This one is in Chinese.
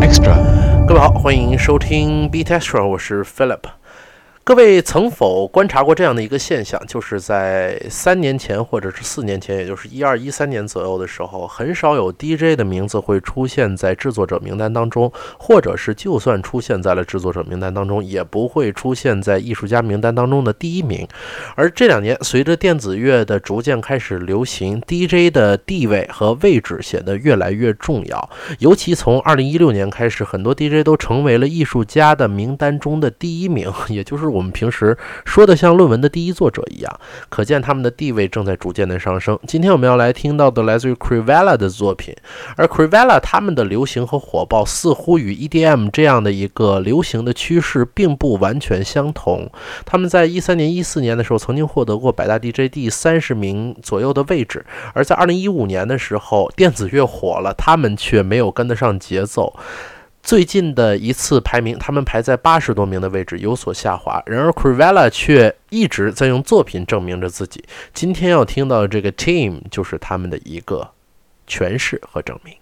Extra，各位好，欢迎收听 Beat Extra，我是 Philip。各位曾否观察过这样的一个现象？就是在三年前或者是四年前，也就是一二一三年左右的时候，很少有 DJ 的名字会出现在制作者名单当中，或者是就算出现在了制作者名单当中，也不会出现在艺术家名单当中的第一名。而这两年，随着电子乐的逐渐开始流行，DJ 的地位和位置显得越来越重要。尤其从二零一六年开始，很多 DJ 都成为了艺术家的名单中的第一名，也就是我们平时说的像论文的第一作者一样，可见他们的地位正在逐渐的上升。今天我们要来听到的来自于 Crivella 的作品，而 Crivella 他们的流行和火爆似乎与 EDM 这样的一个流行的趋势并不完全相同。他们在一三年、一四年的时候曾经获得过百大 DJ 第三十名左右的位置，而在二零一五年的时候，电子乐火了，他们却没有跟得上节奏。最近的一次排名，他们排在八十多名的位置，有所下滑。然而，Crivella 却一直在用作品证明着自己。今天要听到的这个 Team 就是他们的一个诠释和证明。